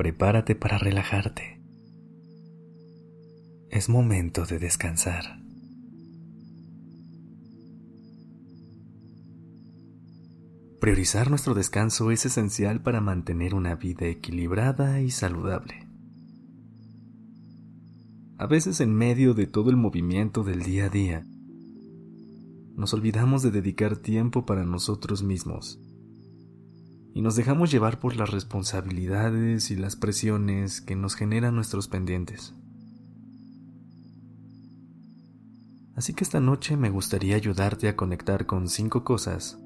Prepárate para relajarte. Es momento de descansar. Priorizar nuestro descanso es esencial para mantener una vida equilibrada y saludable. A veces en medio de todo el movimiento del día a día, nos olvidamos de dedicar tiempo para nosotros mismos y nos dejamos llevar por las responsabilidades y las presiones que nos generan nuestros pendientes. Así que esta noche me gustaría ayudarte a conectar con cinco cosas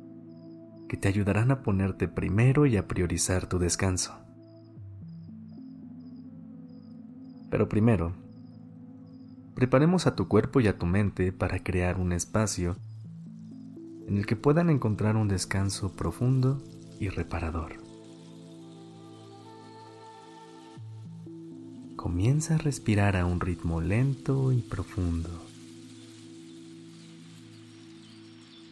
que te ayudarán a ponerte primero y a priorizar tu descanso. Pero primero, preparemos a tu cuerpo y a tu mente para crear un espacio en el que puedan encontrar un descanso profundo y reparador. Comienza a respirar a un ritmo lento y profundo.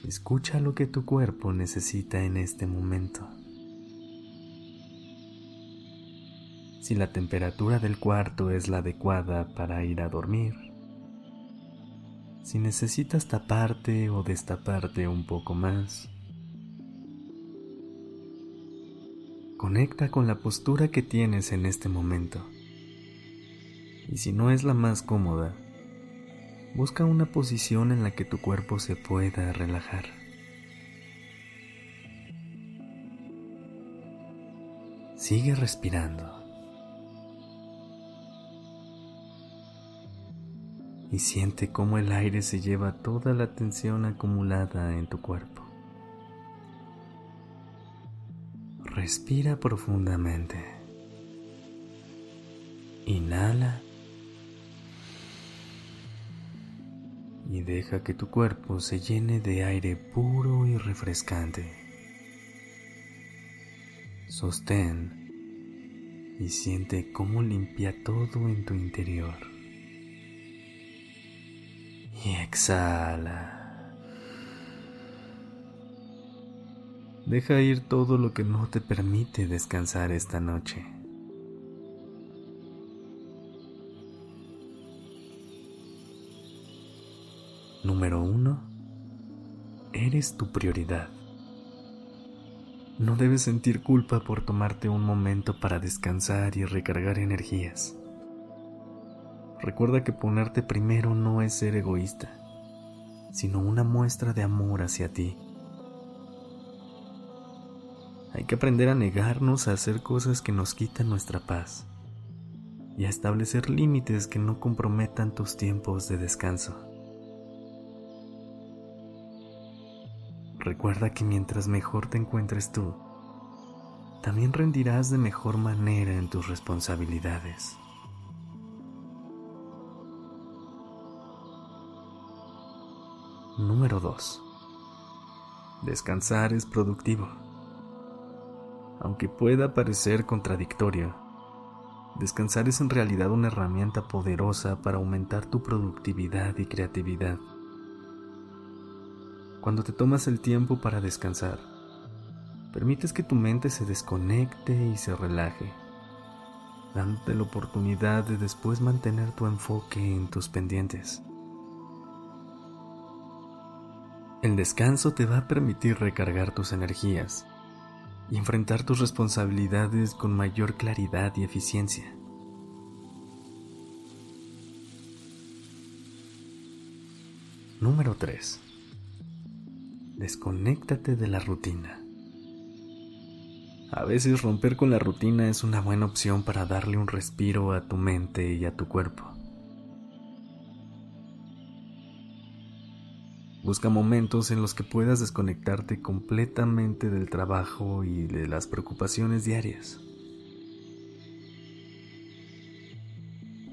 Escucha lo que tu cuerpo necesita en este momento. Si la temperatura del cuarto es la adecuada para ir a dormir, si necesitas taparte o destaparte un poco más. Conecta con la postura que tienes en este momento. Y si no es la más cómoda, busca una posición en la que tu cuerpo se pueda relajar. Sigue respirando. y siente cómo el aire se lleva toda la tensión acumulada en tu cuerpo. Respira profundamente. Inhala y deja que tu cuerpo se llene de aire puro y refrescante. Sostén y siente cómo limpia todo en tu interior y exhala. Deja ir todo lo que no te permite descansar esta noche. Número 1. Eres tu prioridad. No debes sentir culpa por tomarte un momento para descansar y recargar energías. Recuerda que ponerte primero no es ser egoísta, sino una muestra de amor hacia ti. Hay que aprender a negarnos a hacer cosas que nos quitan nuestra paz y a establecer límites que no comprometan tus tiempos de descanso. Recuerda que mientras mejor te encuentres tú, también rendirás de mejor manera en tus responsabilidades. Número 2. Descansar es productivo. Aunque pueda parecer contradictorio, descansar es en realidad una herramienta poderosa para aumentar tu productividad y creatividad. Cuando te tomas el tiempo para descansar, permites que tu mente se desconecte y se relaje, dándote la oportunidad de después mantener tu enfoque en tus pendientes. El descanso te va a permitir recargar tus energías y enfrentar tus responsabilidades con mayor claridad y eficiencia. Número 3. Desconéctate de la rutina. A veces romper con la rutina es una buena opción para darle un respiro a tu mente y a tu cuerpo. Busca momentos en los que puedas desconectarte completamente del trabajo y de las preocupaciones diarias.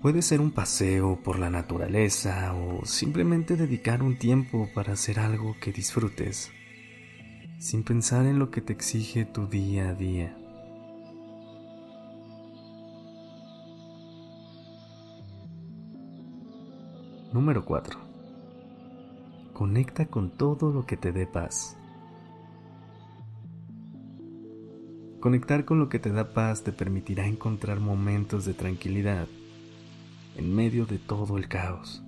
Puede ser un paseo por la naturaleza o simplemente dedicar un tiempo para hacer algo que disfrutes, sin pensar en lo que te exige tu día a día. Número 4. Conecta con todo lo que te dé paz. Conectar con lo que te da paz te permitirá encontrar momentos de tranquilidad en medio de todo el caos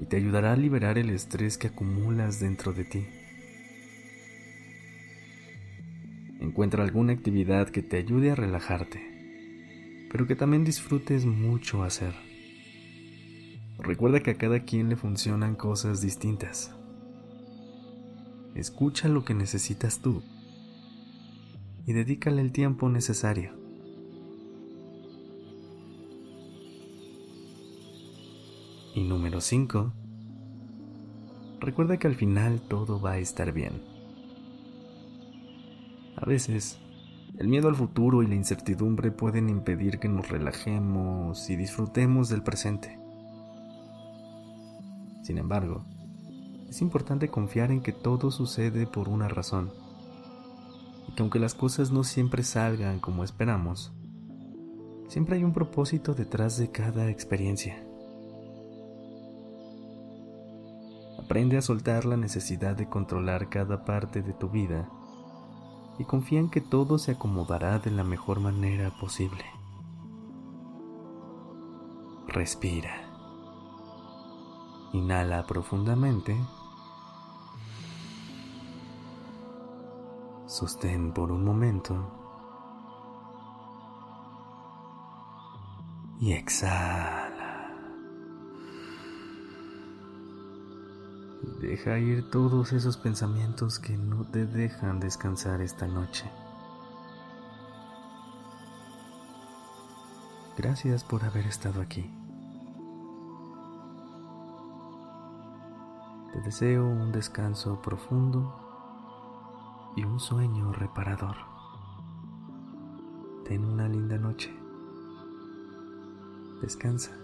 y te ayudará a liberar el estrés que acumulas dentro de ti. Encuentra alguna actividad que te ayude a relajarte, pero que también disfrutes mucho hacer. Recuerda que a cada quien le funcionan cosas distintas. Escucha lo que necesitas tú y dedícale el tiempo necesario. Y número 5. Recuerda que al final todo va a estar bien. A veces, el miedo al futuro y la incertidumbre pueden impedir que nos relajemos y disfrutemos del presente. Sin embargo, es importante confiar en que todo sucede por una razón y que aunque las cosas no siempre salgan como esperamos, siempre hay un propósito detrás de cada experiencia. Aprende a soltar la necesidad de controlar cada parte de tu vida y confía en que todo se acomodará de la mejor manera posible. Respira. Inhala profundamente. Sostén por un momento. Y exhala. Deja ir todos esos pensamientos que no te dejan descansar esta noche. Gracias por haber estado aquí. Te deseo un descanso profundo y un sueño reparador. Ten una linda noche. Descansa.